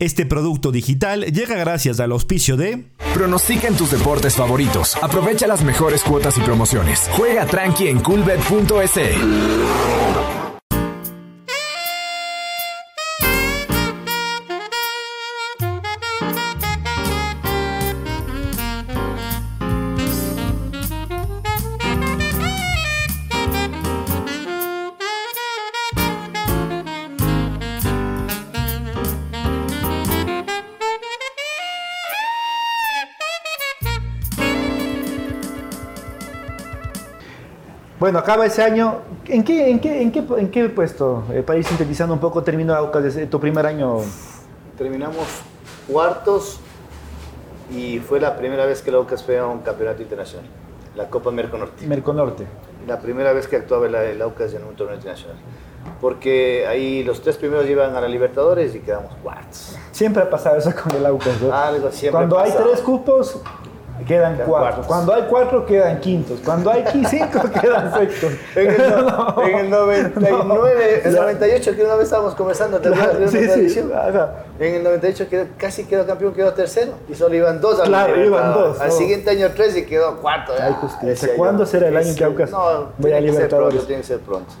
Este producto digital llega gracias al auspicio de Pronostica en tus deportes favoritos. Aprovecha las mejores cuotas y promociones. Juega tranqui en coolbet.es. Bueno, acaba ese año. ¿En qué, en qué, en qué, en qué puesto? Eh, para ir sintetizando un poco, terminó tu primer año. Terminamos cuartos y fue la primera vez que el Aucas fue a un campeonato internacional, la Copa Merconorte. Merconorte. La primera vez que actuaba el, el Aucas en un torneo internacional. Porque ahí los tres primeros iban a la Libertadores y quedamos cuartos. Siempre ha pasado eso con el Aucas. ¿no? Algo siempre Cuando hay pasa. tres cupos, quedan cuatro. cuartos. Cuando hay cuatro, quedan quintos. Cuando hay cinco, quedan sextos. En el, no- No. en el 99, el Ya. 98 que una vez estábamos conversando, ¿te? Claro, sí, sí. En el 98 quedó- casi quedó campeón, quedó tercero. Y solo iban dos al Claro, iban dos, Al no. siguiente año tres y quedó cuarto. Ay, justicia. ¿Cuándo será el año que Aucas No, vaya a Libertadores? pronto, tiene que ser pronto.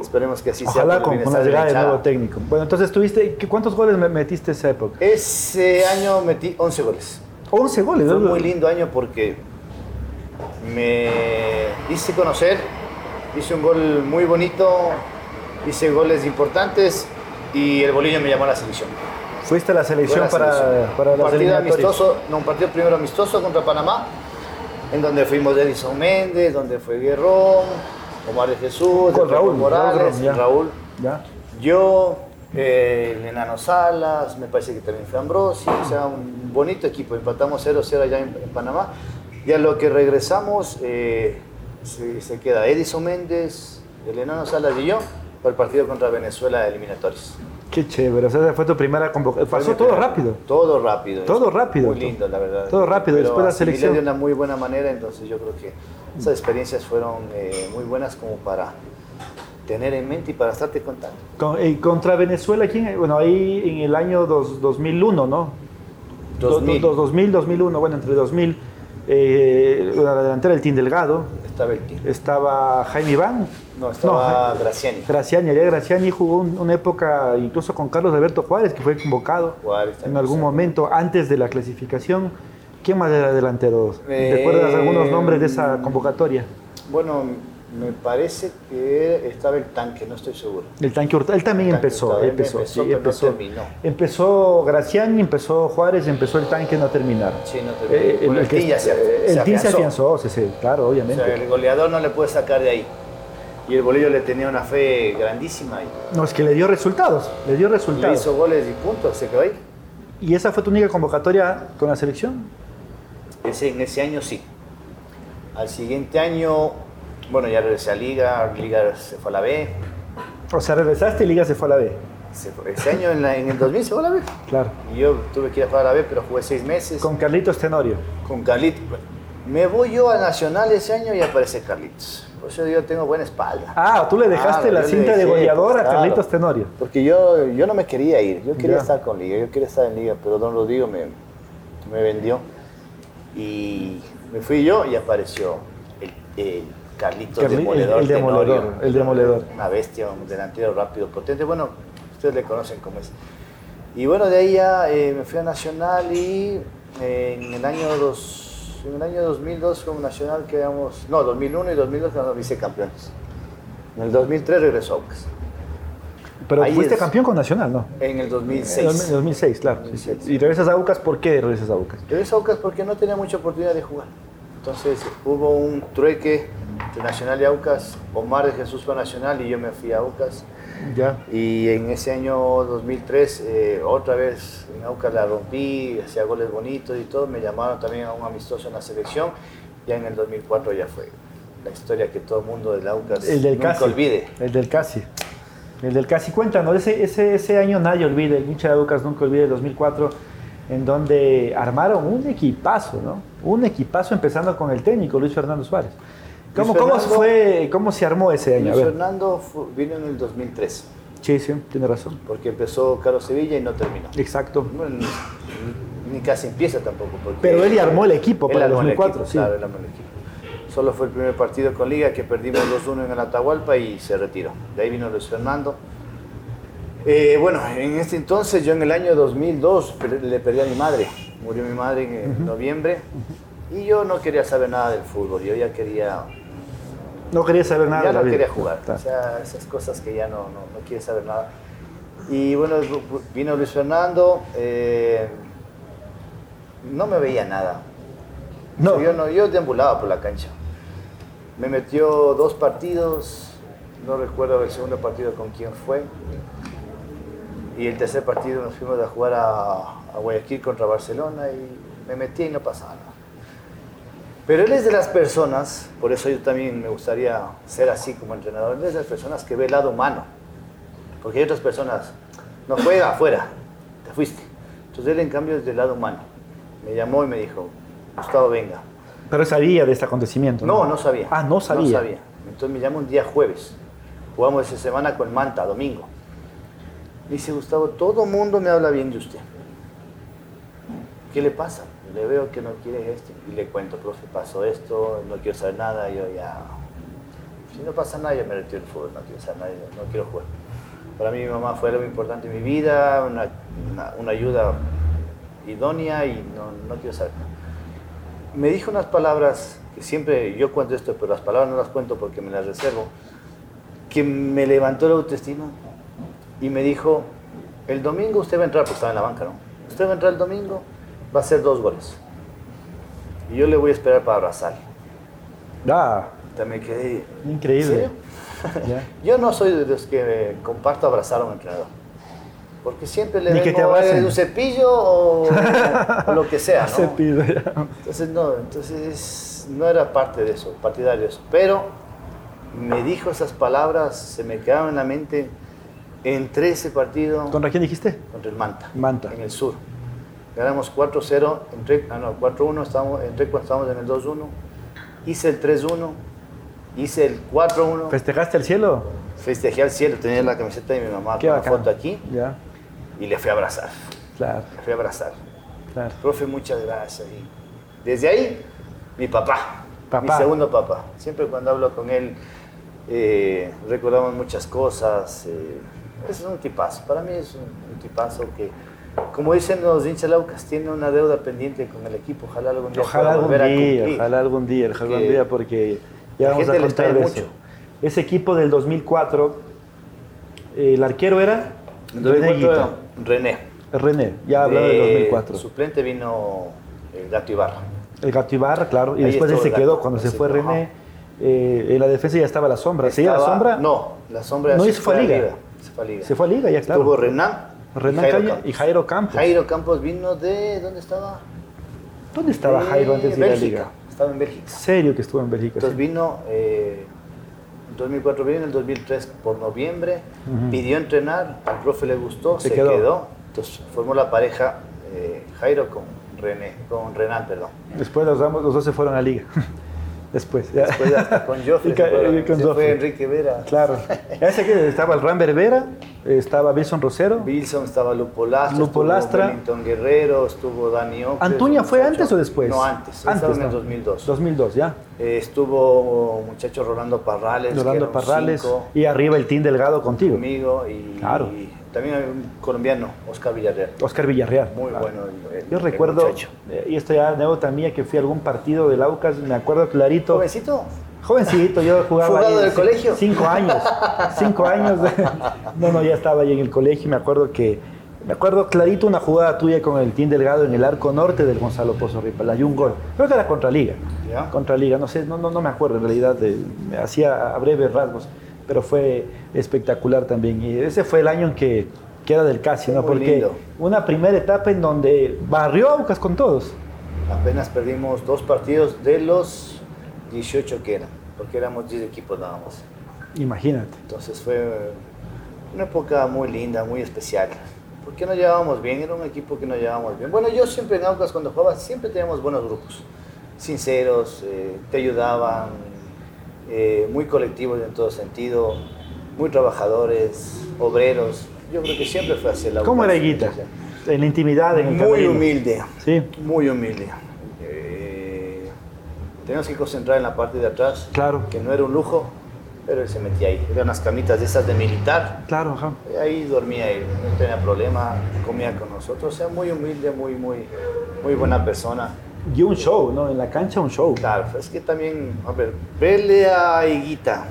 Esperemos que así sea. Ojalá el con, la llegada del nuevo técnico. Bueno, entonces tuviste, ¿qué- ¿cuántos goles me metiste esa época? Ese año metí 11 goles. 11 goles. Fue ¿no? muy lindo año porque me hice conocer, hice un gol muy bonito, hice goles importantes y el bolillo me llamó a la selección. Fuiste a la selección la para, selección. para un partido amistoso, no, un partido primero amistoso contra Panamá, en donde fuimos Edison Méndez, donde fue Guerrón, Omar de Jesús, Con Raúl, Morales, Raúl, ya. Raúl, ¿Ya? yo, eh, el Enano Salas, me parece que también fue Ambrosio, o sea, un bonito equipo. Empatamos 0-0 allá en, en Panamá. Y a lo que regresamos, eh, se, se queda Edison Méndez, el Enano Salas y yo para el partido contra Venezuela de eliminatorios. Qué chévere. O sea, esa fue tu primera convocatoria. Pasó todo rápido. Todo rápido. Todo rápido. Muy lindo, la verdad. Todo rápido, Pero después la selección. de una muy buena manera, entonces yo creo que esas experiencias fueron eh, muy buenas como para tener en mente y para estarte contando. Con- eh, contra Venezuela, ¿quién? Bueno, ahí en el año dos- 2001, ¿no? 2000. Do- do- 2000, 2001, bueno, entre 2000. Eh, la delantera el Team Delgado, Estaba el team. estaba Jaime Iván. No, estaba Ja- Graciani. Graciani, Ariel Graciani jugó un- una época incluso con Carlos Alberto Juárez, que fue convocado Juárez en algún momento antes de la clasificación. ¿Quién más era delantero? Eh, ¿Recuerdas algunos nombres de esa convocatoria? Bueno, me parece que estaba el tanque, no estoy seguro. El tanque Hurtado, él también El tanque empezó, él empezó, empezó, sí, pero no terminó. Empezó Graciani, empezó Juárez, empezó el tanque no terminaron. Sí, no terminó. Bueno, el que- Team ya se- eh, se el Team se afianzó. afianzó, sí, sí, claro, O obviamente. sea, el goleador no le puede sacar de ahí. Y el bolillo le tenía una fe grandísima y No, es que le dio resultados, le dio le resultados. hizo goles y puntos, se quedó ahí. ¿Y esa fue tu única convocatoria con la selección? Ese, en ese año sí. Al siguiente año, bueno, ya regresé a Liga, Liga se fue a la B. O sea, regresaste y Liga se fue a la B. Se fue- ese año, en, la- en el 2000, se fue a la B. Claro. Y yo tuve que ir a jugar a la B, pero jugué seis meses. Con Carlitos Tenorio. con Carlitos. Me voy yo a Nacional ese año y aparece Carlitos. Por eso yo tengo buena espalda. Ah, tú le dejaste Claro, la cinta de goleador a claro. Carlitos Tenorio. Porque yo, yo no me quería ir, yo quería Ya. estar con Liga, yo quería estar en Liga, pero Don Rodrigo me, me vendió. Y me fui yo y apareció el, el Carlitos Carli- Demoledor. el- el Demoledor, Tenorio. el Demoledor. Una bestia, un delantero rápido, potente. Bueno, ustedes le conocen como es. Y bueno, de ahí ya eh, me fui a Nacional y eh, en el año dos, en el año 2002 como Nacional quedamos, no, 2001 y 2002 quedamos vicecampeones. En el 2003 regresó Aucas. Pero Ahí fuiste es. campeón con Nacional, ¿no? En el En 2006. 2006, claro. 2006. Y regresas a Aucas, ¿por qué regresas a Aucas? Regresó a Aucas porque no tenía mucha oportunidad de jugar. Entonces hubo un trueque entre Nacional y Aucas. Omar de Jesús fue a Nacional y yo me fui a Aucas. Ya. Y en ese año 2003, eh, otra vez en Aucas la rompí, hacía goles bonitos y todo. Me llamaron también a un amistoso en la selección. Ya en el 2004 ya fue la historia que todo el mundo del Aucas El del nunca Casi. olvide. El del Casi. El del Casi. Cuéntanos, ese, ese, ese año nadie olvida, el hincha de Aucas nunca olvida, el 2004, en donde armaron un equipazo, ¿no? Un equipazo empezando con el técnico Luis Fernando Suárez. ¿Cómo, Luis cómo Fernando- fue, ¿Cómo se armó ese año? Luis. Fernando vino en el 2003. Sí, sí, tiene razón. Porque empezó Carlos Sevilla y no terminó. Exacto. Bueno, ni, ni casi empieza tampoco. Pero él armó el equipo para el armó 2004, equipo, sí. Claro, él armó el equipo. Solo fue el primer partido con Liga que perdimos 2-1 en el Atahualpa y se retiró. De ahí vino Luis Fernando. Eh, bueno, en este entonces, yo en el año 2002 per- le perdí a mi madre. Murió mi madre en noviembre y yo no quería saber nada del fútbol. Yo ya quería, No quería saber nada ya de la no vida. quería jugar. Está. O sea, esas cosas que ya no, no, no quiere saber nada. Y bueno, vino Luis Fernando. eh, no me veía nada. No. Yo, no, yo deambulaba por la cancha. Me metió dos partidos, no recuerdo el segundo partido con quién fue. Y el tercer partido nos fuimos a jugar a, a Guayaquil contra Barcelona y me metí y no pasaba nada. Pero él es de las personas, por eso yo también me gustaría ser así como entrenador, él es de las personas que ve el lado humano. Porque hay otras personas, no juega afuera, te fuiste. Entonces él en cambio es del lado humano. Me llamó y me dijo, Gustavo, venga, Pero sabía de este acontecimiento. no, no sabía. Ah, no sabía. No sabía. Entonces me llama un día jueves. Jugamos esa semana con Manta, domingo. Me dice, Gustavo, todo mundo me habla bien de usted. ¿Qué le pasa? Le veo que no quiere esto. Y le cuento, profe, pasó esto, no quiero saber nada, yo ya... Si no pasa nada, yo me retiro del fútbol, no quiero saber nada, no quiero jugar. Para mí mi mamá fue algo importante en mi vida, una, una- una ayuda idónea y no, no quiero saber nada me dijo unas palabras que siempre yo cuento esto, pero las palabras no las cuento porque me las reservo, que me levantó la autoestima y me dijo, el domingo usted va a entrar, porque estaba en la banca, ¿no? Usted va a entrar el domingo, va a hacer dos goles. Y yo le voy a esperar para abrazar. Ah, También quedé... ¿en increíble. Yo no soy de los que comparto abrazar a un entrenador. Porque siempre le abracen. "Eh, un cepillo o, o lo que sea, ¿no? Pide. Entonces no, entonces no era parte de eso, partidario de eso. Pero me dijo esas palabras, se me quedaron en la mente. Entré ese partido ¿Contra quién dijiste? contra el Manta, Manta. en el sur. Ganamos 4-0, entré, ah, no, 4-1, estábamos- entré cuando estábamos en el 2-1. Hice el 3-1, hice el 4-1. ¿Festejaste al cielo? Festejé al cielo, tenía la camiseta de mi mamá Qué con la foto aquí Ya, y le fui a abrazar. claro, Le fui a abrazar. claro. Profe, muchas gracias. Y desde ahí, mi papá, Papá. mi segundo papá. Siempre cuando hablo con él, eh, recordamos muchas cosas. eh, es un tipazo. Para mí es un, un tipazo que, como dicen los hinchas laucas, tiene una deuda pendiente con el equipo. Ojalá algún día Ojalá algún volver a día, cumplir. ojalá algún día, ojalá algún Que día, porque ya la vamos a contar de eso. mucho. Ese equipo del 2004, eh, el arquero era En René 2004, Guita. René. René, ya hablaba del De 2004. Suplente vino el Gato Ibarra. El Gato Ibarra, claro, y Ahí después él se quedó. Gato, Cuando se fue. René, eh, en la defensa ya estaba la sombra. ¿Seguía la Estaba- sombra? No, la sombra No, se se fue a Liga. Se fue a Liga. Se fue a Liga, ya claro. Estuvo Renan. Renan y Jairo Caña Campos. y Jairo Campos. Jairo Campos vino de. ¿Dónde estaba? ¿Dónde estaba De Jairo antes de ir a Bélgica. Liga? Estaba en Bélgica. Serio que estuvo en Bélgica. Entonces sí. vino. Eh, en 2004 vino, en el 2003 por noviembre. Pidió entrenar. Al profe le gustó, Se se, quedó. quedó. Entonces formó la pareja eh, Jairo con René. Con Renan, perdón. Después los, los dos se fueron a Liga. Después, ya. Después hasta con Joffrey. Y ca- se fue Enrique Vera. Claro. Ese que estaba el Ram Berbera, estaba Wilson Rosero. Wilson estaba Lupo Lastra, Lupo Lastra. Wellington Guerrero, estuvo Dani Ocres, ¿Antuña fue antes o después? No, antes. Antes, estaba en el no. 2002. 2002, ya. Eh, estuvo un muchacho Rolando Parrales. Rolando Parrales. cinco Y arriba el Team Delgado contigo. conmigo y, Claro. y también hay un colombiano, Oscar Villarreal. Oscar Villarreal. Muy bueno. el- el- Yo el recuerdo, muchacho. eh, y esto ya anécdota mía, que fui a algún partido del Aucas, me acuerdo clarito. ¿Jovencito? Jovencito, yo jugaba ¿Fugado ahí, del colegio? Cinco años. Cinco años. no, no, ya estaba ahí en el colegio y me acuerdo que. Me acuerdo clarito una jugada tuya con el Team Delgado en el arco norte del Gonzalo Pozo Ripa. Hay un gol. Creo que era contra Liga. ¿Ya? Contra Liga, no sé, no, no, no me acuerdo en realidad. de- me hacía a breves rasgos, pero fue espectacular también. Y ese fue el año en que, que era del Casi, ¿no? Porque lindo. una primera etapa en donde barrió Aucas con todos. Apenas perdimos dos partidos de los 18 que eran, porque éramos 10 equipos nada más. Imagínate. Entonces fue una época muy linda, muy especial. Porque nos llevábamos bien, era un equipo que nos llevábamos bien. Bueno, yo siempre en Aucas cuando jugaba, siempre teníamos buenos grupos. Sinceros, eh, te ayudaban, eh, muy colectivos en todo sentido. muy trabajadores, obreros. Yo creo que siempre fue así la ¿Cómo era Higuita? En la intimidad, en el Muy camerino. humilde. Sí, Muy humilde. Eh, tenemos que concentrar en la parte de atrás. Claro. Que no era un lujo, pero él se metía ahí. Eran unas camitas de esas de militar. claro, ajá. Y Ahí dormía él, no tenía problema, comía con nosotros. O sea, muy humilde, muy, muy, muy buena persona. Y un show, ¿no? En la cancha un show. Claro, es que también, a ver, verle a Higuita,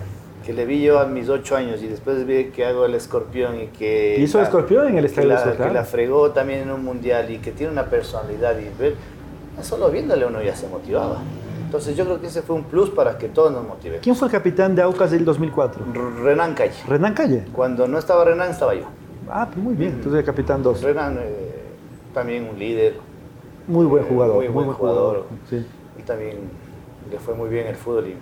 que le vi yo a mis ocho años y después vi que hago el escorpión y que... Hizo la- escorpión en el que Estadio que claro. la fregó también en un mundial y que tiene una personalidad y ver, solo viéndole uno ya se motivaba. Entonces yo creo que ese fue un plus para que todos nos motivemos. ¿Quién fue el capitán de Aucas del 2004? R- Renan Calle. Renan Calle. Cuando no estaba Renan, estaba yo. Ah, pues muy bien. Entonces el capitán 2. Renan eh, también un líder Muy buen jugador. Muy buen jugador. Sí. y también le fue muy bien el fútbol. Y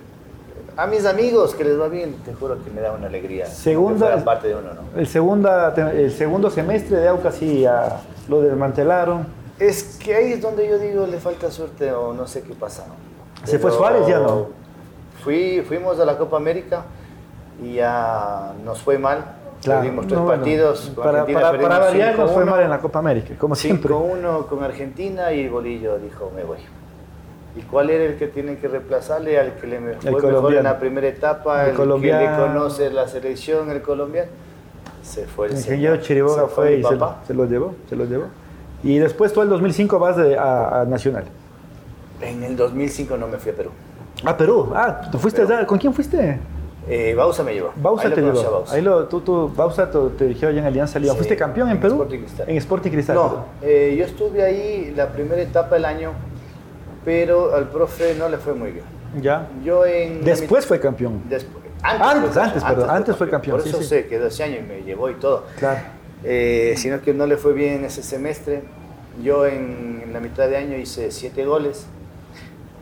a mis amigos que les va bien, te juro que me da una alegría. Segunda- parte de uno, ¿no? El, segunda, el segundo semestre de Aucas sí ya lo desmantelaron. Es que ahí es donde yo digo le falta suerte o no sé qué pasa. ¿no? ¿Se fue Suárez ya no? Fui, fuimos a la Copa América y ya nos fue mal. Claro. Perdimos tres No, bueno, partidos. para, para, para variar nos fue 5-1. mal en la Copa América, como siempre. 5-1 con Argentina y Bolillo dijo, me voy. ¿Y cuál era el que tiene que reemplazarle al que le fue mejor en la primera etapa, El el, colombiano. que le conoce la selección, el colombiano? Se fue el ingeniero Chiriboga Se fue y se, se lo llevó, se lo llevó. Y después tú el 2005 vas de- a, a Nacional. En el 2005 no me fui a Perú. Ah, Perú. Ah, tú fuiste Perú. ¿Con quién fuiste? Eh, Bausa me llevó. Bausa Ahí te llevó. Bausa. Ahí lo, tú, tú, Bausa te, te dirigió allá en Alianza Lima. Sí, ¿Fuiste campeón en, en Perú? Sporting Cristal. En Sporting Cristal. No, eh, yo estuve ahí la primera etapa del año, pero al profe no le fue muy bien. Ya. Yo en... Después fue campeón. Después. Antes, antes, perdón, antes fue campeón, Por sí, eso sí. sé, quedó ese año y me llevó y todo. Claro. Eh, sino que no le fue bien ese semestre. Yo en, en la mitad de año hice siete goles,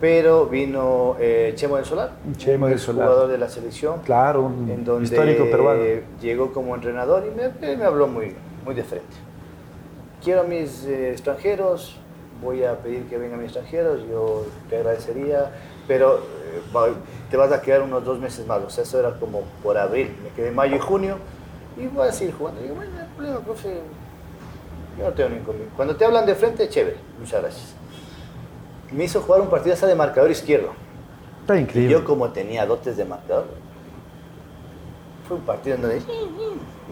pero vino eh, Chemo del Solar, Chemo del Solar. jugador de la selección, Claro, un en donde histórico peruano. llegó como entrenador y me, habló muy, muy de frente. Quiero a mis eh, extranjeros, voy a pedir que vengan mis extranjeros, yo te agradecería, pero eh, te vas a quedar unos dos meses más, o sea, eso era como por abril, me quedé mayo y junio y voy a seguir jugando. Y digo, bueno, no hay problema, profe, yo no tengo ningún inconveniente. Cuando te hablan de frente, chévere, muchas gracias. Me hizo jugar un partido hasta de marcador izquierdo. Está Y increíble. yo como tenía dotes de marcador, fue un partido en donde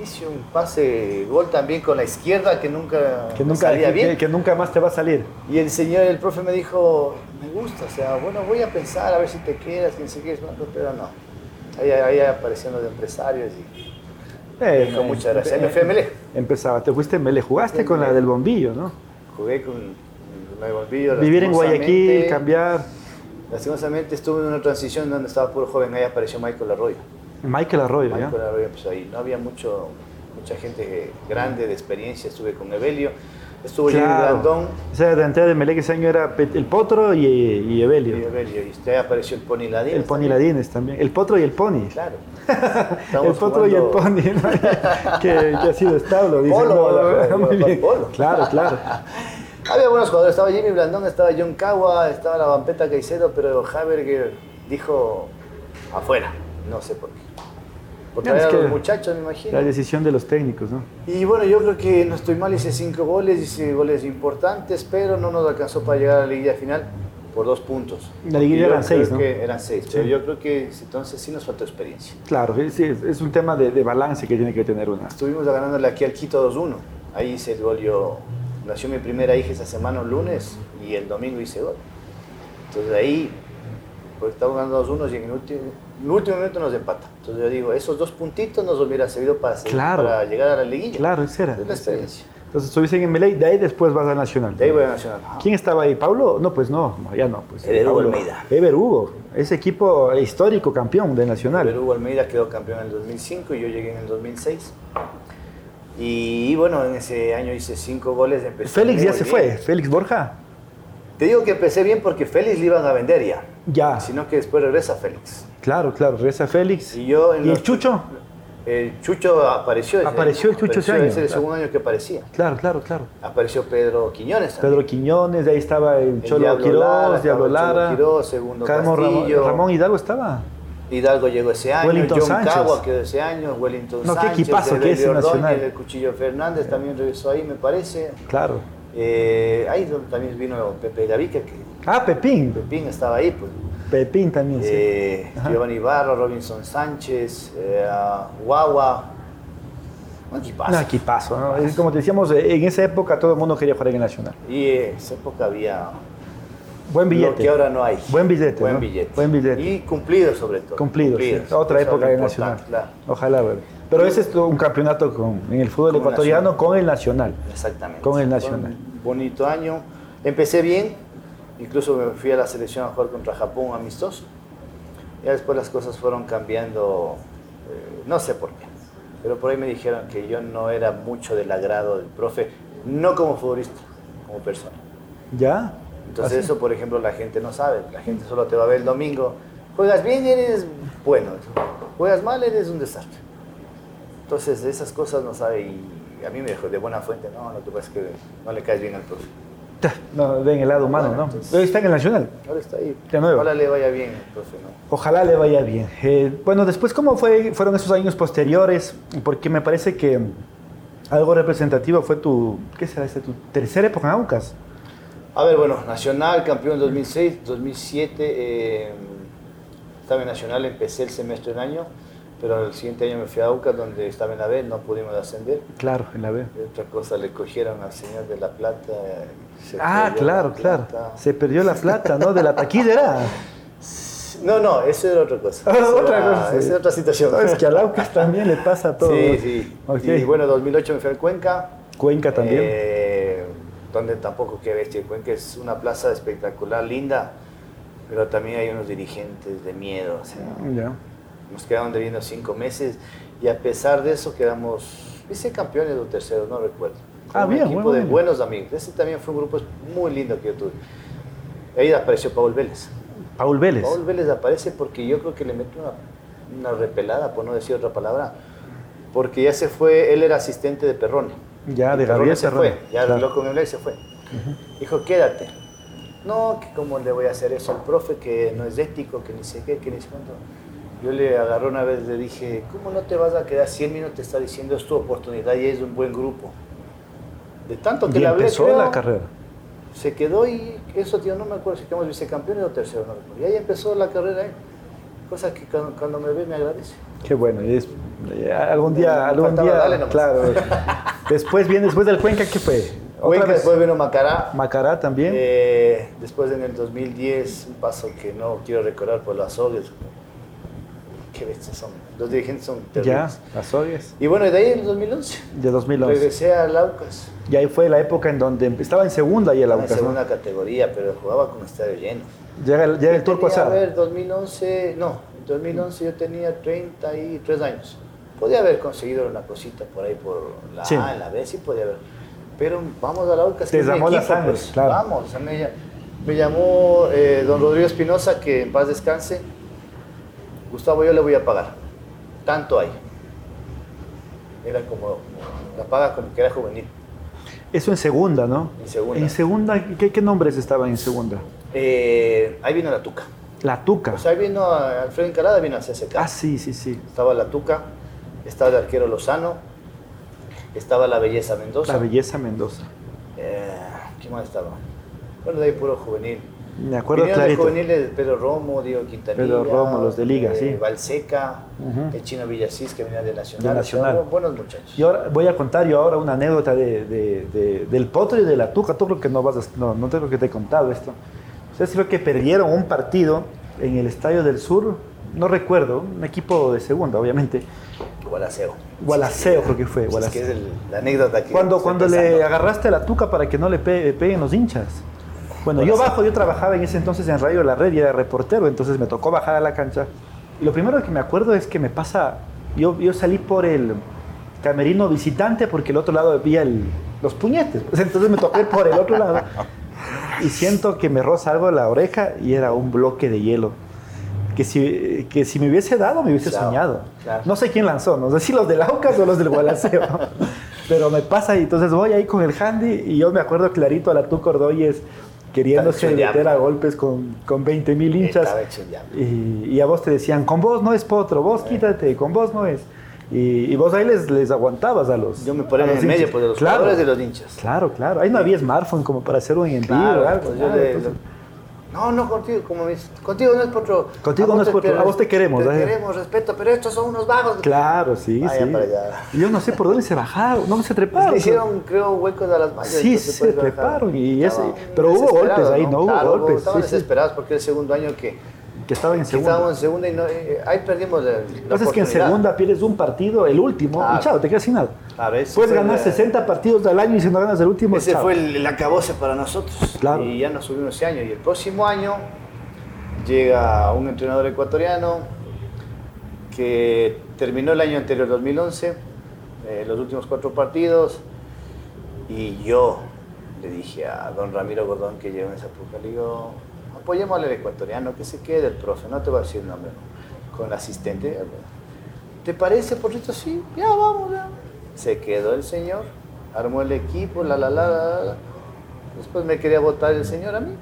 hice un pase gol también con la izquierda que nunca, que me nunca, salía que, bien. que nunca más te va a salir. Y el señor, el profe me dijo, me gusta, o sea, bueno, voy a pensar a ver si te quedas, quién se quieres, pero no. Ahí, ahí aparecieron los empresarios y Eh, Con muchas gracias. Me fui a Melé. Empezaba, te fuiste en Mele, jugaste con la del bombillo, ¿no? jugué con de Bolvillo. Vivir en Guayaquil, cambiar. Lastimosamente estuve en una transición donde estaba puro joven, ahí apareció Michael Arroyo. Michael Arroyo, ¿ya? Michael Arroyo empezó ahí. No había mucho, mucha gente grande de experiencia. Estuve con Evelio, estuvo Jimmy Claro. Blandón O sea, de entrada de Melec ese año era el Potro y, y Evelio. y Evelio. Y usted apareció el Pony Ladín. El Pony Ladines también. El Potro y el Pony. Claro. el Potro y el jugando- Pony. ¿no? que, que ha sido establo. Polo, No, la- la- muy bien. polo. Claro, claro. Había buenos jugadores, estaba Jimmy Blandón, estaba John Cagua, estaba la Vampeta Caicedo, pero Haberger dijo afuera, no sé por qué. Por Ya, es traer a que los muchachos, me imagino. La decisión de los técnicos, ¿no? Y bueno, yo creo que no estoy mal, hice cinco goles, hice goles importantes, pero no nos alcanzó para llegar a la liguilla final por dos puntos. La liguilla eran seis, ¿no? que eran seis, pero yo creo que entonces sí nos faltó experiencia. Claro, es, es- es un tema de, de balance que tiene que tener una. Estuvimos ganándole aquí al Quito 2-1. Ahí hice el gol yo. Nació mi primera hija esa semana, un lunes, y el domingo hice gol. Entonces ahí, pues estábamos ganando 2-1 y en el último, el último minuto nos empata. Entonces yo digo, esos dos puntitos nos hubiera servido para, seguir- Claro. para llegar a la liguilla. Claro, esa era. Es la experiencia. Entonces estuviste en Melec, de ahí después vas a Nacional. De ahí voy a Nacional. ¿Quién estaba ahí? ¿Pablo? No, pues no, no, ya no. Pues, Ever Hugo. Almeida. Ever Hugo, ese equipo histórico campeón de Nacional. Perú Almeida quedó campeón en el 2005 y yo llegué en el 2006. Y, bueno, en ese año hice cinco goles. empecé Félix ya se bien. fue, Félix Borja. Te digo que empecé bien porque Félix le iban a vender ya. Ya, Sino que después regresa Félix. claro, claro, regresa Félix. Y yo en ¿Y el Chucho? El Chucho apareció. ese Apareció el Chucho ese Apareció, año, Es el claro. segundo año que aparecía. Claro, claro, claro. Apareció Pedro Quiñones. también. Pedro Quiñones, de ahí estaba el El Cholo Diablo Quiroz, Lara, Diablo Cholo Lara. Quiroz, segundo Ramón. Ramón Hidalgo estaba. Hidalgo llegó ese año, Wellington John Sánchez. Cagua quedó ese año, Wellington No, qué Sánchez, equipazo que es Nacional. El Cuchillo Fernández también regresó ahí, me parece. Claro. Eh, ahí también vino Pepe Gavica, que Ah, Pepín. Pepín estaba ahí, pues. Pepín también, sí. Eh. Giovanni Barro, Robinson Sánchez, eh, Guagua. Un equipazo. Un equipazo, ¿no? Es como te decíamos, en esa época todo el mundo quería jugar en el Nacional. Y en esa época había Buen billete. lo que ahora no hay. Buen billete, Buen ¿no? billete. Buen billete. Y cumplido sobre todo. Cumplido, sí. Otra época es de lo Nacional. claro. Ojalá, bebé. Pero ese es un campeonato con, en el fútbol Con ecuatoriano con el Nacional. Exactamente. Con el Nacional. Bonito año. Empecé bien, incluso me fui a la selección a jugar contra Japón amistoso. Ya después las cosas fueron cambiando, eh, no sé por qué, pero por ahí me dijeron que yo no era mucho del agrado del profe, no como futbolista, como persona. ¿Ya? Entonces Así. eso, por ejemplo, la gente no sabe. La gente solo te va a ver el domingo. Juegas bien, eres bueno. Juegas mal, eres un desastre. Entonces esas cosas no sabe y a mí me dejó de buena fuente. No, lo que pasa que no le caes bien al profe. No, ven el lado humano, Bueno, ¿no? entonces- Pero está en el Nacional. Ahora está ahí. De nuevo. Ojalá le vaya bien al profe, ¿no? Ojalá le vaya bien. Eh, bueno, después, ¿cómo fue, fueron esos años posteriores? Porque me parece que algo representativo fue tu, ¿qué será este? Tu tercera época en Aucas. A ver, bueno, Nacional, campeón 2006, 2007, eh, estaba en Nacional, empecé el semestre del año, pero el siguiente año me fui a Aucas, donde estaba en la B, no pudimos ascender. Claro, en la B. Y otra cosa, le cogieron al señor de La Plata. se Ah, claro, la claro. Se perdió la plata, ¿no? De la taquillera. No, no, eso era otra cosa. Ah, Eso otra era- cosa, sí. Esa es otra situación. No, es que al Aucas también le pasa todo. Sí, sí. Y bueno, 2008 me fui al Cuenca. Cuenca también. eh, donde tampoco que bestia. Cuenca es una plaza espectacular, linda, pero también hay unos dirigentes de miedo. O sea, ya. nos quedaron debiendo cinco meses y a pesar de eso quedamos vicecampeones o terceros, no recuerdo. Ah, un bien, equipo bueno, de bueno. buenos amigos. Ese también fue un grupo muy lindo que yo tuve. Ahí apareció Paul Vélez. Paul Vélez. Paul Vélez aparece porque yo creo que le metió una, una repelada, por no decir otra palabra, porque ya se fue, él era asistente de Perrone. Ya, de Gabriel se fue, ya claro. habló con él y se fue. Dijo, quédate. No, que cómo le voy a hacer eso al profe, que no es ético, que ni sé qué, que ni sé cuánto. Yo le agarré una vez, le dije, ¿cómo no te vas a quedar 100 minutos? Te está diciendo, es tu oportunidad y es un buen grupo. De tanto que Y le hablé, empezó creo, la carrera. se quedó y eso, tío, no me acuerdo si quedamos vicecampeones o terceros, no. Y ahí empezó la carrera él. Cosa que cuando, cuando me ve me agradece. Qué bueno. y es- eh, algún día, algún día, claro. después viene, después del Cuenca, ¿qué fue? Cuenca, después vino Macará. Macará también. Eh, después en el 2010, un paso que no quiero recordar por las Sogues. Qué bestias son. Los dirigentes son ya, terribles. las Sogues. Y bueno, de ahí en el 2011 De 2011. regresé a Laucas. Y ahí fue la época en donde empe- estaba en segunda y el en Aucas, ¿no? segunda categoría, pero jugaba con estadio lleno. Llega, el- llega el turco A ver, 2011, no, en 2011 yo tenía 33 años. Podía haber conseguido una cosita por ahí por la Sí. A, en la B, sí podía haber. Pero vamos a la UCA, Te llamó la sangre, claro. Vamos, o sea, me, ll- me llamó eh, don Rodrigo Espinosa, que en paz descanse. Gustavo, yo le voy a pagar. Tanto hay. Era como, la paga como que era juvenil. Eso en segunda, ¿no? En segunda. En segunda, ¿qué, qué nombres estaban en segunda? Eh, ahí vino la Tuca. La Tuca. O sea, ahí vino Alfredo Encalada, vino a CSK. ah, sí, sí, sí. Estaba la Tuca, estaba el arquero Lozano, estaba la Belleza Mendoza. La Belleza Mendoza. Eh, ¿Quién más estaba? Bueno, de ahí puro juvenil. Me acuerdo Vinieron de clarito. juveniles Pedro Romo, Diego Quintanilla. Pedro Romo, los de Liga, eh, sí. Valseca, Ujú. el chino Villasís que venía de Nacional. De buenos muchachos. Y ahora voy a contar yo ahora una anécdota de, de- de- del Potro y de la Tuca. Tú creo que no vas a, no, no creo que te he contado esto. Ustedes creo que perdieron un partido en el Estadio del Sur, no recuerdo, un equipo de segunda, obviamente. Gualaceo. Gualaceo creo que fue. Es que es el- la anécdota que. Cuando, cuando le agarraste la tuca para que no le pe- peguen los hinchas. Bueno, yo bajo, yo trabajaba en ese entonces en Radio La Red y era reportero, entonces me tocó bajar a la cancha. Y lo primero que me acuerdo es que me pasa, yo, yo salí por el camerino visitante porque el otro lado había el- los puñetes. Entonces me toqué por el otro lado y siento que me roza algo en la oreja y era un bloque de hielo. Que si, que si me hubiese dado, me hubiese Claro, soñado. claro. No sé quién lanzó, no sé si los del Aucas o los del Gualaceo. Pero me pasa y entonces voy ahí con el handy y yo me acuerdo clarito a la Tuca Ordóñez queriéndose meter a golpes con, con 20 mil hinchas. Y, y a vos te decían, con vos no es potro, vos quítate, con vos no es. Y, y vos ahí les, les aguantabas a los. Yo me ponía en el medio hinchas. pues, de los claro, jugadores de los hinchas. Claro, claro. Ahí no había smartphone como para hacer un envío Claro, o algo. pues yo nada, le- entonces- no, no, contigo, como dice, contigo no es potro. Contigo A no es potro, te- a vos te queremos, Te ¿eh? queremos, respeto, pero estos son unos vagos. Claro, sí, Vaya sí. para allá. Yo no sé por dónde se bajaron, no se treparon. que hicieron, creo, huecos a las mallas. Sí, se pues, bajaron. treparon y ese- pero hubo golpes ahí, ¿no? Hubo Claro, golpes, Estaban sí, desesperados porque el segundo año que, que estaban en segunda. estábamos en segunda y no, eh, ahí perdimos la, la Lo que pasa es que en segunda pierdes un partido, el último, Claro. y chao, te quedas sin nada. Puedes ganar el- 60 partidos al año y si no ganas el último, Ese chao. fue el, el acabose para nosotros. Claro. Y ya nos subimos ese año. Y el próximo año llega un entrenador ecuatoriano que terminó el año anterior, 2011, eh, los últimos cuatro partidos. Y yo le dije a don Ramiro Gordón que en esa época, le digo, apoyemos al ecuatoriano, que se quede el profe, no te voy a decir el nombre, ¿no? con el asistente. ¿Te parece, porrito? Sí, ya vamos, ya. Se quedó el señor, armó el equipo, la, la, la, la, la. Después me quería votar el señor a mí.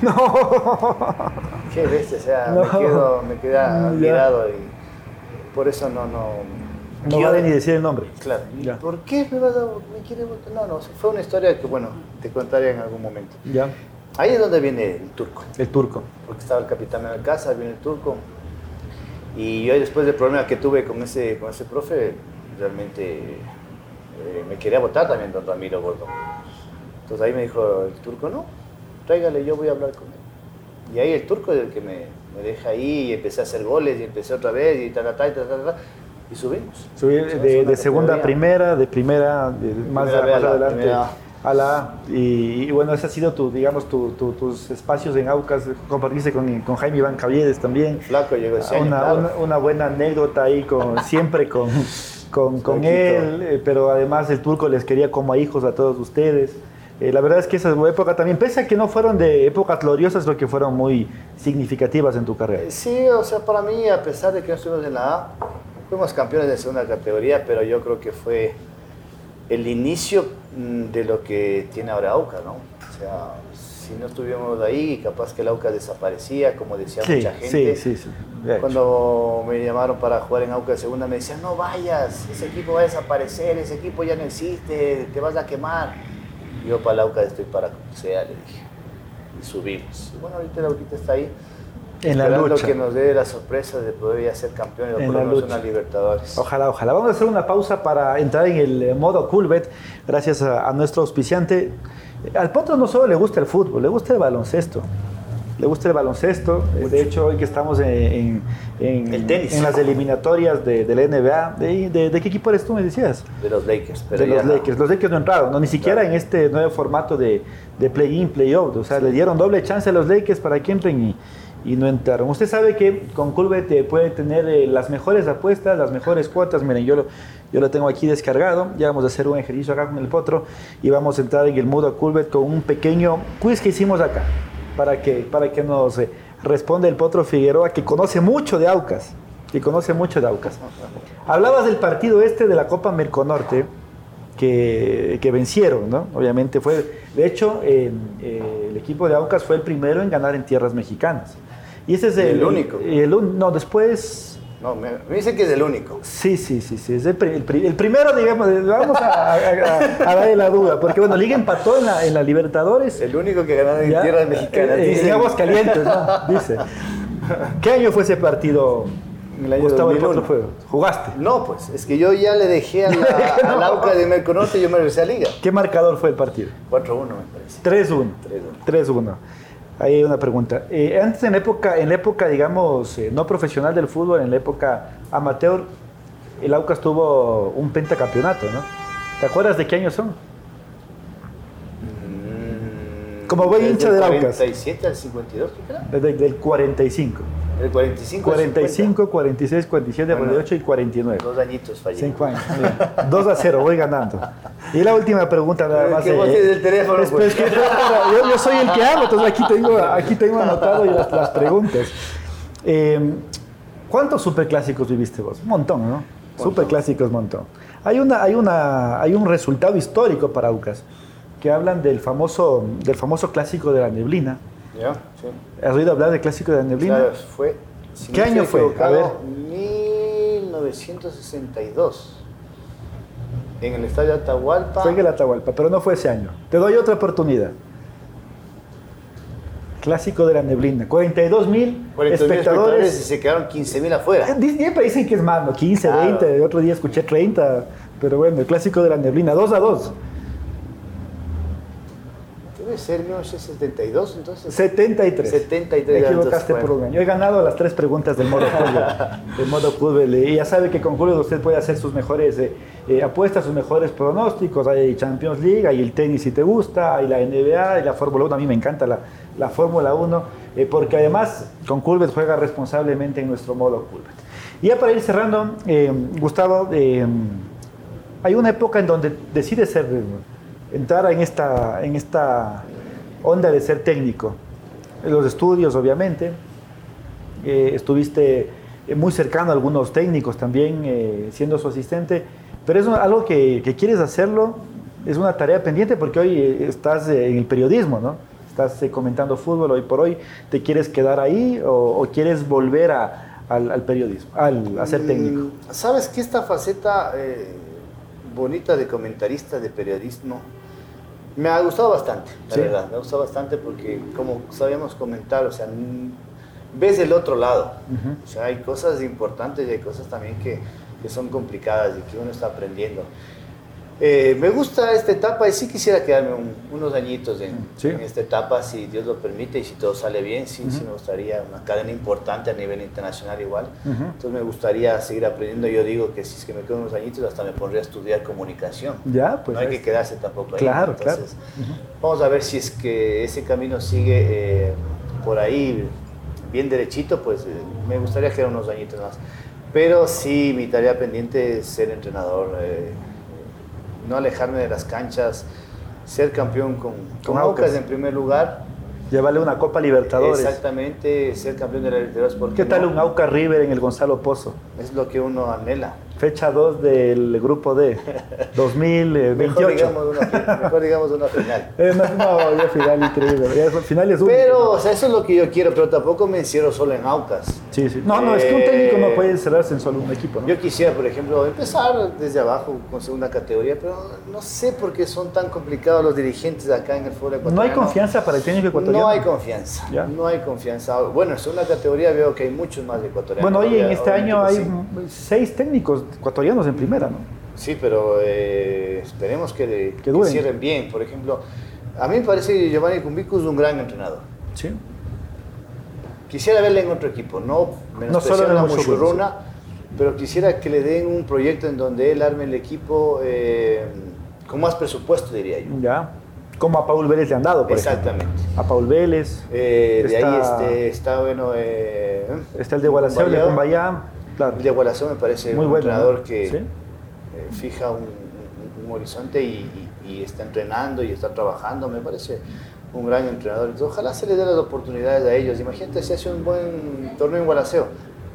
Qué bestia, o sea, No. me, quedo, me quedé admirado y por eso no, no... No vale ni decir el nombre. Claro. ¿y Ya. ¿Por qué me vas a me quiere votar? No, no, fue una historia que, bueno, te contaré en algún momento. Ya, Ahí es donde viene el turco, el turco. porque estaba el capitán en la casa, viene el turco. Y yo después del problema que tuve con ese, con ese profe, realmente eh, me quería votar también don Ramiro Gordo. Entonces ahí me dijo el turco, no, tráigale, yo voy a hablar con él. Y ahí el turco es el que me, me deja ahí y empecé a hacer goles y empecé otra vez y ta, ta, ta, y ta, ta, ta, y subimos. Subir Subimos de, segunda a primera, de primera, de más, Primera B a más la adelante primera A. a la A. Y, y bueno, ese ha sido tu, digamos, tu- tu- tus espacios en Aucas. Compartiste con, con Jaime Iván Caviedes también. Flaco llegó ese año, una, claro. una, una buena anécdota ahí, con, siempre con, con, con él, eh, pero además el turco les quería como a hijos a todos ustedes. Eh, la verdad es que esa época también, pese a que no fueron de épocas gloriosas, creo que fueron muy significativas en tu carrera. Sí, o sea, para mí, a pesar de que no estuvimos en la A, fuimos campeones de segunda categoría, pero yo creo que fue el inicio mm, de lo que tiene ahora AUCA, ¿no? O sea, si no estuvimos ahí, capaz que el AUCA desaparecía, como decía Sí, mucha gente. sí, sí, sí. Cuando me llamaron para jugar en AUCA de segunda, me decían, no vayas, ese equipo va a desaparecer, ese equipo ya no existe, te vas a quemar. Yo para el AUCA estoy para como sea, le dije. Y subimos. Y bueno, ahorita el AUCA está ahí. En la lucha. que nos dé la sorpresa de poder ya ser campeones o por una Libertadores. Ojalá, ojalá. Vamos a hacer una pausa para entrar en el eh, modo Coolbet, gracias a, a nuestro auspiciante. Al Potro no solo le gusta el fútbol, le gusta el baloncesto. Le gusta el baloncesto. Eh, De hecho, hoy que estamos en, en- El tenis. en las eliminatorias de, de la NBA, de, de- de qué equipo eres tú, me decías? De los Lakers. Pero de los no. Lakers. Los Lakers no entraron, no, ni siquiera Claro. en este nuevo formato de, de play-in, play-out. O sea, le dieron doble chance a los Lakers para que entren y, y no entraron. Usted sabe que con Culbet puede tener eh, las mejores apuestas, las mejores cuotas. Miren, yo lo, yo lo tengo aquí descargado. Ya vamos a hacer un ejercicio acá con el potro y vamos a entrar en el modo Culbet con un pequeño quiz que hicimos acá para que, para que nos eh, responda el potro Figueroa, que conoce mucho de Aucas. Que conoce mucho de Aucas. Hablabas del partido este de la Copa Merconorte que, que vencieron, ¿no? Obviamente fue, de hecho, eh, el equipo de Aucas fue el primero en ganar en tierras mexicanas. Y ese es el, el único. el un- no, después, No, me, me dicen que es el único. sí, sí, sí, sí, es el, el pri- el primero, digamos, vamos a, a, a- a darle la duda, porque bueno, Liga empató en la, en la Libertadores. El único que ganó en tierras mexicanas. eh, en aguas calientes, ¿no? Dice. ¿Qué año fue ese partido? El año Gustavo el 2001. Potro Fue? ¿Jugaste? No, pues, es que yo ya le dejé a la, al AUCA de Merconorte y yo me regresé a Liga. ¿Qué marcador fue el partido? 4-1 me parece. 3-1. 3-1. Hay una pregunta. Eh, antes, en época, en época digamos, eh, no profesional del fútbol, en la época amateur, el Aucas tuvo un pentacampeonato, ¿no? ¿Te acuerdas de qué años son? Mm, Como buen hincha el del Aucas. 47 al 52, ¿qué? Desde del 45. El 45 al 45, 46, 47, Bueno, 48 y 49. 50. Dos añitos fallé. 5 años. 2 a 0, voy ganando. Y la última pregunta nada más. que vos eh, el teléfono, es- pues. es que yo, yo- soy el que hablo, entonces aquí tengo, aquí tengo anotado las, las preguntas. Eh, ¿Cuántos superclásicos viviste vos? Un montón, ¿no? Superclásicos, montón. Hay, una, hay, una, hay un resultado histórico para Aucas, que hablan del famoso, del famoso clásico de la neblina. ¿Ya? Sí. ¿Has oído hablar del clásico de la neblina? Claro, fue. si ¿Qué no año fue? A ver. 1962. En el estadio Atahualpa. Fue en el Atahualpa, pero no fue ese año. Te doy otra oportunidad. Clásico de la neblina. 42 mil 42.000 espectadores. y se quedaron 15 mil afuera. Siempre dicen que es más, ¿no? 15, Claro. 20. El otro día escuché 30. Pero bueno, el clásico de la neblina. 2 a 2. Debe ser 1972, entonces. 73. 73 Te equivocaste por un año. He ganado las tres preguntas del modo fútbol. del modo fútbol. Y ya sabe que con Julio usted puede hacer sus mejores eh, eh, apuestas, sus mejores pronósticos. Hay Champions League, hay el tenis si te gusta, hay la NBA, hay la Fórmula 1. A mí me encanta la, la Fórmula 1, eh, porque además con Culbet juega responsablemente en nuestro modo Culbet. Y ya para ir cerrando, eh, Gustavo, hay una época en donde decides ser, entrar en esta, en esta onda de ser técnico. En los estudios, obviamente. Estuviste muy cercano a algunos técnicos también, siendo su asistente. Pero es algo que, que quieres hacerlo, es una tarea pendiente porque hoy eh, estás eh, en el periodismo, ¿no? Estás eh, comentando fútbol hoy por hoy. ¿Te quieres quedar ahí o, o quieres volver a- al, al periodismo, al, a ser técnico? Mm, Sabes que esta faceta eh, bonita de comentarista, de periodismo, me ha gustado bastante, la Sí. verdad. Me ha gustado bastante porque, como sabíamos comentar, o sea, ves el otro lado. O sea, hay cosas importantes y hay cosas también que, que son complicadas y que uno está aprendiendo. Eh, me gusta esta etapa y sí quisiera quedarme un- unos añitos en, Sí. en esta etapa, si Dios lo permite y si todo sale bien, sí, sí me gustaría una cadena importante a nivel internacional igual. Ujú. Entonces me gustaría seguir aprendiendo. Yo digo que si es que me quedo unos añitos, hasta me pondría a estudiar comunicación. Ya, pues. no hay ahí que quedarse tampoco ahí. Claro, Entonces, claro. Vamos a ver si es que ese camino sigue eh, por ahí bien derechito, pues eh, me gustaría quedar unos añitos más. Pero sí, mi tarea pendiente es ser entrenador, eh, no alejarme de las canchas, ser campeón con, con Aucas Aucas. en primer lugar. Llévale una Copa Libertadores. Exactamente, ser campeón de la Libertadores. ¿por ¿Qué tal no? un Auca River en el Gonzalo Pozo? Es lo que uno anhela. Fecha 2 del grupo D, 2028. Mejor digamos una, fi- mejor digamos una final. Eh, no, ya final increíble. Ya. Pero, o sea, eso es lo que yo quiero, pero tampoco me encierro solo en Aucas. Sí, sí. No, no, es que un técnico no Eh, puede encerrarse en solo un equipo, ¿no? Yo quisiera, por ejemplo, empezar desde abajo con segunda categoría, pero no sé por qué son tan complicados los dirigentes acá en el fútbol ecuatoriano. No hay confianza para el técnico ecuatoriano. No hay confianza. Ya. No hay confianza. Bueno, en segunda categoría veo que hay muchos más ecuatorianos. Bueno, hoy en este año hay seis técnicos ecuatorianos en primera, ¿no? Sí, pero eh, esperemos que, Que cierren bien. Por ejemplo, a mí me parece que Giovanni Cumbico es un gran entrenador. Sí. Quisiera verle en otro equipo, no No solo en menospreciando el a Muchurruna, Muchurruna, pero quisiera que le den un proyecto en donde él arme el equipo eh, con más presupuesto, diría yo. Ya. Como a Paul Vélez le han dado, por Exactamente. ejemplo. A Paul Vélez. Eh, de ahí Está- este, está, bueno, eh, Está el de Gualaceo, de Cumbayá. Claro. De Gualaceo me parece Muy un bueno, entrenador ¿no? que Sí. eh, fija un, un- un horizonte y, y- y está entrenando y está trabajando, me parece un gran entrenador. Entonces, ojalá se le dé las oportunidades a ellos. Imagínate si hace un buen torneo en Gualaceo.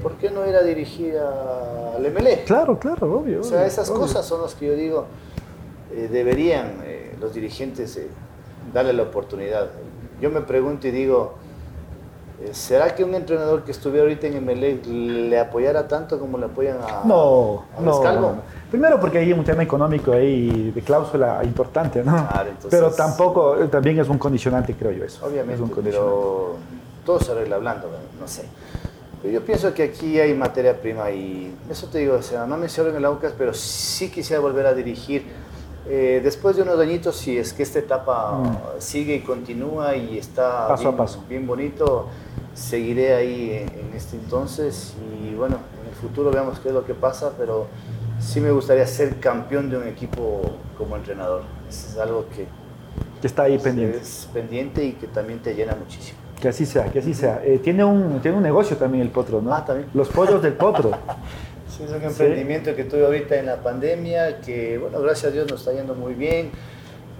¿Por qué no ir a dirigir al MLE? Claro, claro, obvio. O sea, esas obvio. cosas son las que yo digo, eh, deberían eh, los dirigentes darle la oportunidad. Yo me pregunto y digo, ¿será que un entrenador que estuviera ahorita en MLE le apoyara tanto como le apoyan a, No, a no, no. Primero porque hay un tema económico ahí de cláusula importante, ¿no? Claro, entonces- Pero tampoco, eh, también es un condicionante, creo yo eso. Obviamente, Es un pero todo se arregla hablando, no sé. Pero yo pienso que aquí hay materia prima y eso te digo, o sea, no me en el Aucas, pero sí quisiera volver a dirigir. Eh, después de unos añitos, si es que esta etapa Mm. sigue y continúa y está Paso a paso. bien bonito, seguiré ahí en, en este entonces y bueno, en el futuro veamos qué es lo que pasa, pero sí me gustaría ser campeón de un equipo como entrenador. Eso es algo que Que está ahí pendiente. es pendiente y que también te llena muchísimo. Que así sea, que así sea. Eh, tiene, un, tiene un negocio también el potro, ¿no? Ah, también. Los pollos del potro. Sí, es un emprendimiento que tuve ahorita en la pandemia, que bueno, gracias a Dios nos está yendo muy bien.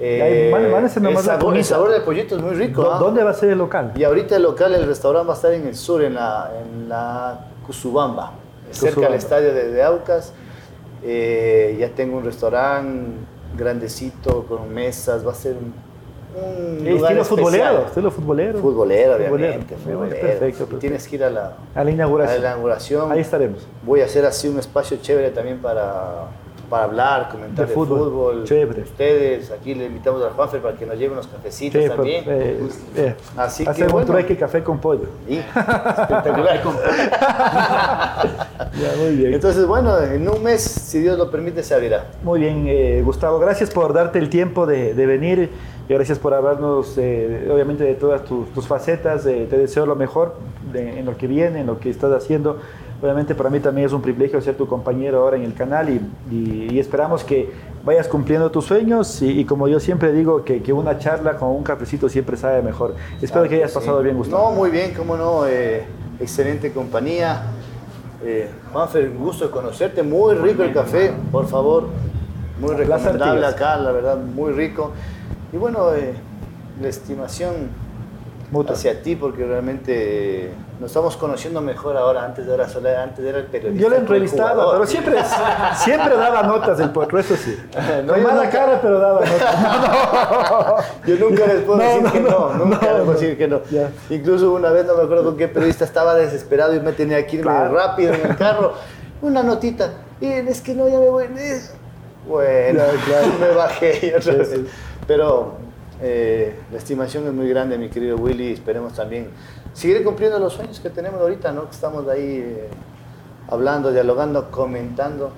Eh, el, sabor, el sabor del pollito es muy rico. ¿Dó- ¿ah? ¿Dónde va a ser el local? Y ahorita el local, el restaurante va a estar en el sur, en la, en la Cusubamba, cerca Cusubamba. del estadio de, de Aucas. Eh, ya tengo un restaurante grandecito, con mesas, va a ser un, un lugar estilo especial. futbolero, estilo futbolero. Futbolero, Futbolero. obviamente. Futbolero. Perfecto, Y perfecto. Tienes que ir a la, A la a la inauguración. inauguración. Ahí estaremos. Voy a hacer así un espacio chévere también para, para hablar, comentar De de, fútbol. fútbol. Chévere. Ustedes, aquí le invitamos a Juanfer para que nos lleve unos cafecitos Sí, pero, también. eh, eh, Así que hacer un bueno. trueque café con pollo. Y espectacular. Ya, muy bien. Entonces, bueno, en un mes, si Dios lo permite, se abrirá. Muy bien, eh, Gustavo, gracias por darte el tiempo de, de venir y gracias por hablarnos, eh, obviamente, de todas tus, tus facetas. Eh, te deseo lo mejor de- en lo que viene, en lo que estás haciendo. Obviamente, para mí también es un privilegio ser tu compañero ahora en el canal y, y- y esperamos que vayas cumpliendo tus sueños y, y como yo siempre digo, que, que una charla con un cafecito siempre sabe mejor. Espero que hayas Sí. pasado bien, Gustavo. No, muy bien, cómo no. eh, excelente compañía. Eh, Juanfer, un gusto de conocerte. Muy rico el café, por favor. Muy recomendable acá, la verdad, muy rico. Y bueno, eh, la estimación Mutua. hacia ti, porque realmente eh, nos estamos conociendo mejor ahora. Antes de, era solo- antes era el periodista. Yo lo he el entrevistado, jugador. pero siempre, siempre daba notas del potro, eso sí. No, yo mala cara, pero daba notas. Yo nunca les puedo No, decir no, que no, no, nunca no, les puedo no. decir que no. Incluso una vez, no me acuerdo con qué periodista estaba desesperado y me tenía que irme Claro. rápido en el carro. Una notita. Es que no, ya me voy. Bueno, claro. me bajé y otra vez. Pero eh, la estimación es muy grande, mi querido Willy. Esperemos también seguir cumpliendo los sueños que tenemos ahorita, ¿no? Que estamos ahí eh, hablando, dialogando, comentando.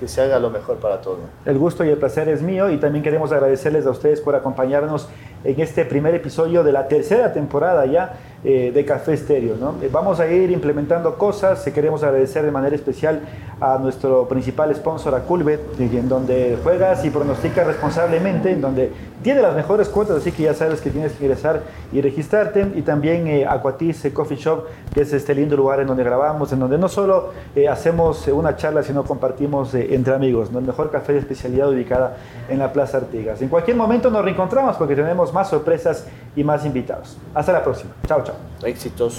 Que se haga lo mejor para todos. El gusto y el placer es mío y también queremos agradecerles a ustedes por acompañarnos en este primer episodio de la tercera temporada ya eh, de Café Estéreo. ¿no? Eh, vamos a ir implementando cosas, eh, queremos agradecer de manera especial a nuestro principal sponsor, a Culbet, en donde juegas y pronosticas responsablemente, en donde tiene las mejores cuotas, así que ya sabes que tienes que ingresar y registrarte. Y también eh, Aquatis Coffee Shop, que es este lindo lugar en donde grabamos, en donde no solo hacemos una charla, sino compartimos entre amigos, el mejor café de especialidad ubicada en la Plaza Artigas. En cualquier momento nos reencontramos porque tenemos más sorpresas y más invitados. Hasta la próxima. Chao, chao. Éxitos.